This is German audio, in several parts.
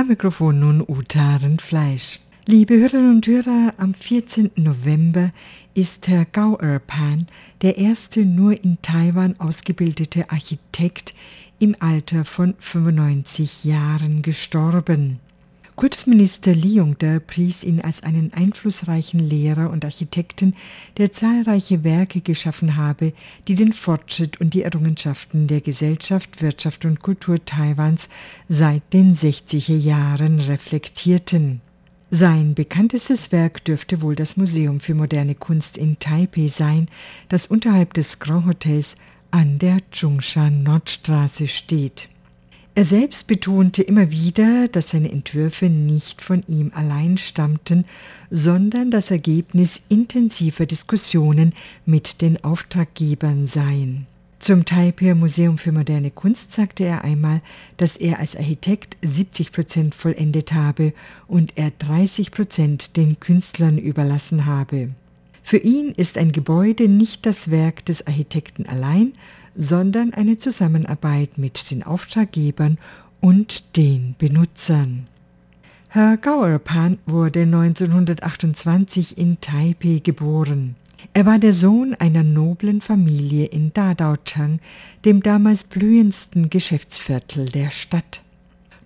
Am Mikrofon nun Uta Rindfleisch. Liebe Hörerinnen und Hörer, am 14. November ist Herr Gao Erpan, der erste nur in Taiwan ausgebildete Architekt, im Alter von 95 Jahren gestorben. Kultusminister Li Yongde pries ihn als einen einflussreichen Lehrer und Architekten, der zahlreiche Werke geschaffen habe, die den Fortschritt und die Errungenschaften der Gesellschaft, Wirtschaft und Kultur Taiwans seit den 60er Jahren reflektierten. Sein bekanntestes Werk dürfte wohl das Museum für moderne Kunst in Taipei sein, das unterhalb des Grand Hotels an der Zhongshan Nordstraße steht. Er selbst betonte immer wieder, dass seine Entwürfe nicht von ihm allein stammten, sondern das Ergebnis intensiver Diskussionen mit den Auftraggebern seien. Zum Taipei Museum für moderne Kunst sagte er einmal, dass er als Architekt 70 Prozent vollendet habe und er 30 Prozent den Künstlern überlassen habe. Für ihn ist ein Gebäude nicht das Werk des Architekten allein, sondern eine Zusammenarbeit mit den Auftraggebern und den Benutzern. Herr Gauerpan wurde 1928 in Taipei geboren. Er war der Sohn einer noblen Familie in Dadaocheng, dem damals blühendsten Geschäftsviertel der Stadt.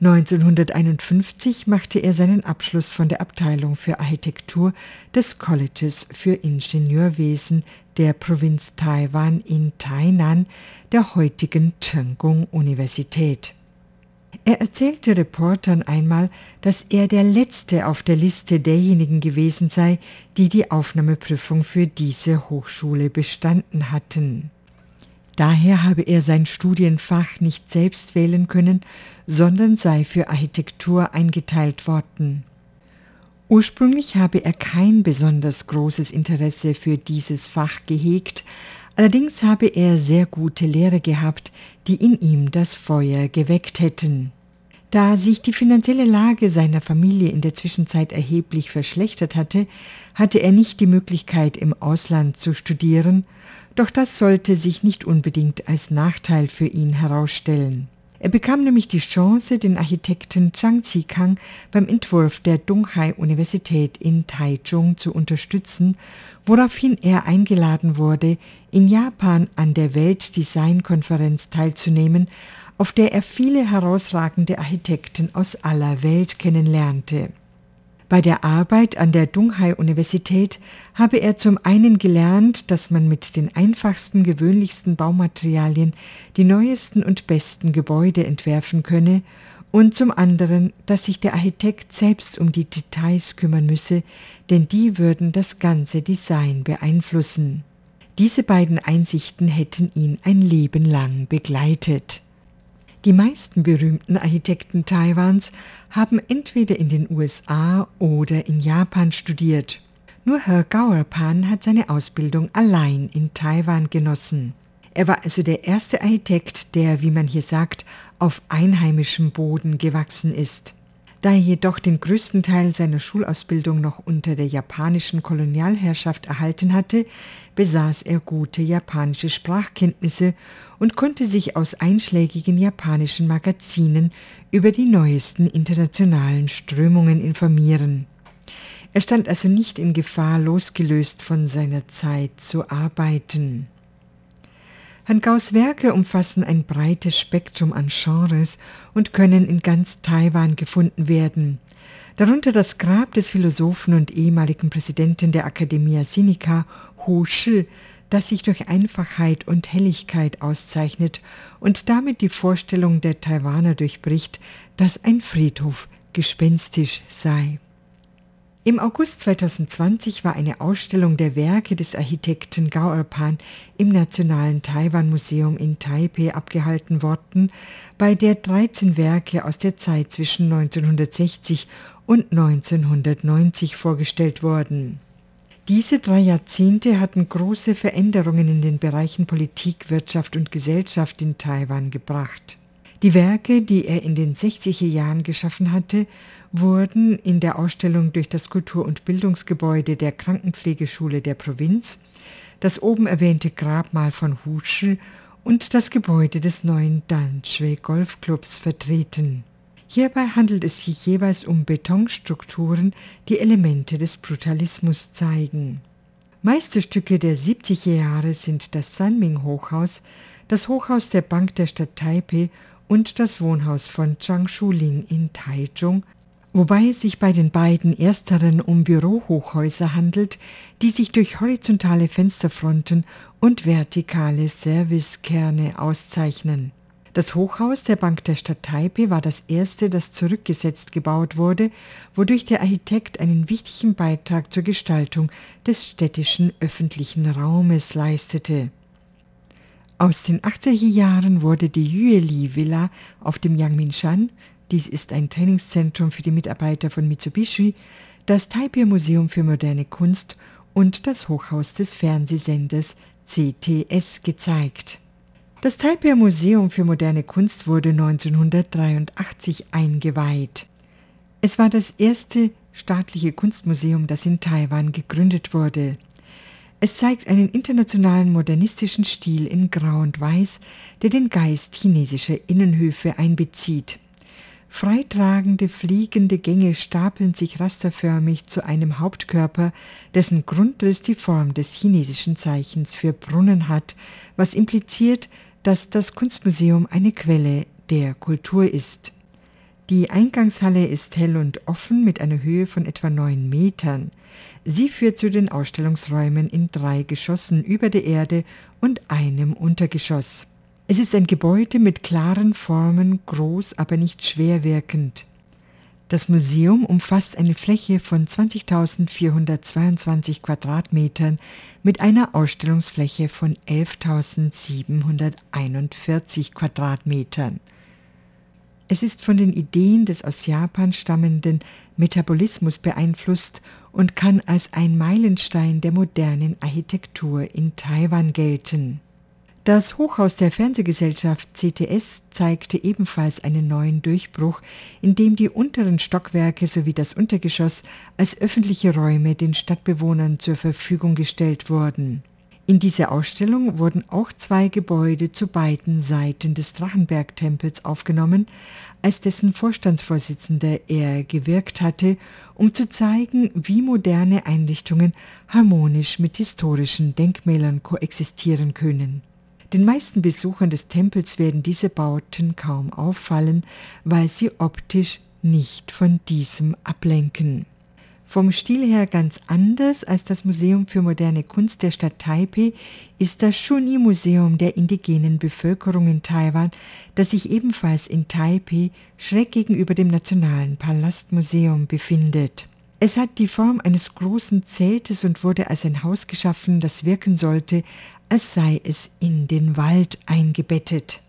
1951 machte er seinen Abschluss von der Abteilung für Architektur des Colleges für Ingenieurwesen der Provinz Taiwan in Tainan, der heutigen Chenggung-Universität. Er erzählte Reportern einmal, dass er der Letzte auf der Liste derjenigen gewesen sei, die die Aufnahmeprüfung für diese Hochschule bestanden hatten. Daher habe er sein Studienfach nicht selbst wählen können, sondern sei für Architektur eingeteilt worden. Ursprünglich habe er kein besonders großes Interesse für dieses Fach gehegt, allerdings habe er sehr gute Lehrer gehabt, die in ihm das Feuer geweckt hätten. Da sich die finanzielle Lage seiner Familie in der Zwischenzeit erheblich verschlechtert hatte, hatte er nicht die Möglichkeit, im Ausland zu studieren, doch das sollte sich nicht unbedingt als Nachteil für ihn herausstellen. Er bekam nämlich die Chance, den Architekten Zhang Zikang beim Entwurf der Donghai-Universität in Taichung zu unterstützen, woraufhin er eingeladen wurde, in Japan an der Weltdesign-Konferenz teilzunehmen, auf der er viele herausragende Architekten aus aller Welt kennenlernte. Bei der Arbeit an der Dunghai-Universität habe er zum einen gelernt, dass man mit den einfachsten, gewöhnlichsten Baumaterialien die neuesten und besten Gebäude entwerfen könne und zum anderen, dass sich der Architekt selbst um die Details kümmern müsse, denn die würden das ganze Design beeinflussen. Diese beiden Einsichten hätten ihn ein Leben lang begleitet. Die meisten berühmten Architekten Taiwans haben entweder in den USA oder in Japan studiert. Nur Herr Gauerpan hat seine Ausbildung allein in Taiwan genossen. Er war also der erste Architekt, der, wie man hier sagt, auf einheimischem Boden gewachsen ist. Da er jedoch den größten Teil seiner Schulausbildung noch unter der japanischen Kolonialherrschaft erhalten hatte, besaß er gute japanische Sprachkenntnisse und konnte sich aus einschlägigen japanischen Magazinen über die neuesten internationalen Strömungen informieren. Er stand also nicht in Gefahr, losgelöst von seiner Zeit zu arbeiten. Herrn Gaus Werke umfassen ein breites Spektrum an Genres und können in ganz Taiwan gefunden werden. Darunter das Grab des Philosophen und ehemaligen Präsidenten der Academia Sinica, Hu Shi, das sich durch Einfachheit und Helligkeit auszeichnet und damit die Vorstellung der Taiwaner durchbricht, dass ein Friedhof gespenstisch sei. Im August 2020 war eine Ausstellung der Werke des Architekten Gao Erpan im Nationalen Taiwan Museum in Taipei abgehalten worden, bei der 13 Werke aus der Zeit zwischen 1960 und 1990 vorgestellt wurden. Diese drei Jahrzehnte hatten große Veränderungen in den Bereichen Politik, Wirtschaft und Gesellschaft in Taiwan gebracht. Die Werke, die er in den 60er Jahren geschaffen hatte, wurden in der Ausstellung durch das Kultur- und Bildungsgebäude der Krankenpflegeschule der Provinz, das oben erwähnte Grabmal von Huschel und das Gebäude des neuen Danshui Golfclubs vertreten. Hierbei handelt es sich jeweils um Betonstrukturen, die Elemente des Brutalismus zeigen. Meisterstücke der 70er Jahre sind das Sanming-Hochhaus, das Hochhaus der Bank der Stadt Taipei und das Wohnhaus von Zhang Shuling in Taichung, wobei es sich bei den beiden ersteren um Bürohochhäuser handelt, die sich durch horizontale Fensterfronten und vertikale Servicekerne auszeichnen. Das Hochhaus der Bank der Stadt Taipei war das erste, das zurückgesetzt gebaut wurde, wodurch der Architekt einen wichtigen Beitrag zur Gestaltung des städtischen öffentlichen Raumes leistete. Aus den 80er Jahren wurde die Yueli Villa auf dem Yangmingshan, dies ist ein Trainingszentrum für die Mitarbeiter von Mitsubishi, das Taipei Museum für moderne Kunst und das Hochhaus des Fernsehsenders CTS gezeigt. Das Taipei Museum für moderne Kunst wurde 1983 eingeweiht. Es war das erste staatliche Kunstmuseum, das in Taiwan gegründet wurde. Es zeigt einen internationalen modernistischen Stil in Grau und Weiß, der den Geist chinesischer Innenhöfe einbezieht. Freitragende fliegende Gänge stapeln sich rasterförmig zu einem Hauptkörper, dessen Grundriss die Form des chinesischen Zeichens für Brunnen hat, was impliziert, dass das Kunstmuseum eine Quelle der Kultur ist. Die Eingangshalle ist hell und offen mit einer Höhe von etwa neun Metern. Sie führt zu den Ausstellungsräumen in drei Geschossen über der Erde und einem Untergeschoss. Es ist ein Gebäude mit klaren Formen, groß, aber nicht schwer wirkend. Das Museum umfasst eine Fläche von 20.422 Quadratmetern mit einer Ausstellungsfläche von 11.741 Quadratmetern. Es ist von den Ideen des aus Japan stammenden Metabolismus beeinflusst und kann als ein Meilenstein der modernen Architektur in Taiwan gelten. Das Hochhaus der Fernsehgesellschaft CTS zeigte ebenfalls einen neuen Durchbruch, indem die unteren Stockwerke sowie das Untergeschoss als öffentliche Räume den Stadtbewohnern zur Verfügung gestellt wurden. In dieser Ausstellung wurden auch zwei Gebäude zu beiden Seiten des Drachenberg-Tempels aufgenommen, als dessen Vorstandsvorsitzender er gewirkt hatte, um zu zeigen, wie moderne Einrichtungen harmonisch mit historischen Denkmälern koexistieren können. Den meisten Besuchern des Tempels werden diese Bauten kaum auffallen, weil sie optisch nicht von diesem ablenken. Vom Stil her ganz anders als das Museum für moderne Kunst der Stadt Taipei ist das Shuni-Museum der indigenen Bevölkerung in Taiwan, das sich ebenfalls in Taipei schräg gegenüber dem Nationalen Palastmuseum befindet. Es hat die Form eines großen Zeltes und wurde als ein Haus geschaffen, das wirken sollte, als sei es in den Wald eingebettet.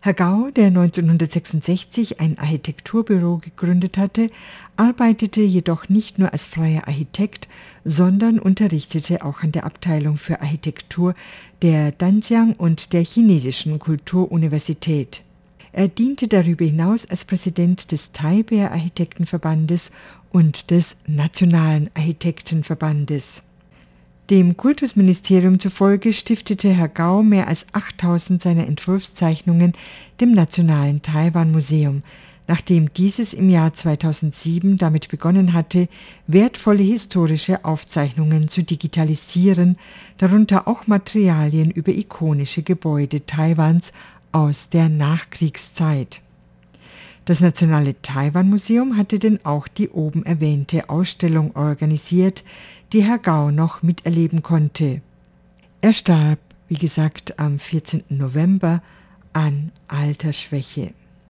Herr Gau, der 1966 ein Architekturbüro gegründet hatte, arbeitete jedoch nicht nur als freier Architekt, sondern unterrichtete auch an der Abteilung für Architektur der Danjiang und der Chinesischen Kulturuniversität. Er diente darüber hinaus als Präsident des Taipei Architektenverbandes und des Nationalen Architektenverbandes. Dem Kultusministerium zufolge stiftete Herr Gau mehr als 8000 seiner Entwurfszeichnungen dem Nationalen Taiwan-Museum, nachdem dieses im Jahr 2007 damit begonnen hatte, wertvolle historische Aufzeichnungen zu digitalisieren, darunter auch Materialien über ikonische Gebäude Taiwans aus der Nachkriegszeit. Das Nationale Taiwan-Museum hatte denn auch die oben erwähnte Ausstellung organisiert, die Herr Gau noch miterleben konnte. Er starb, wie gesagt, am 14. November an Altersschwäche.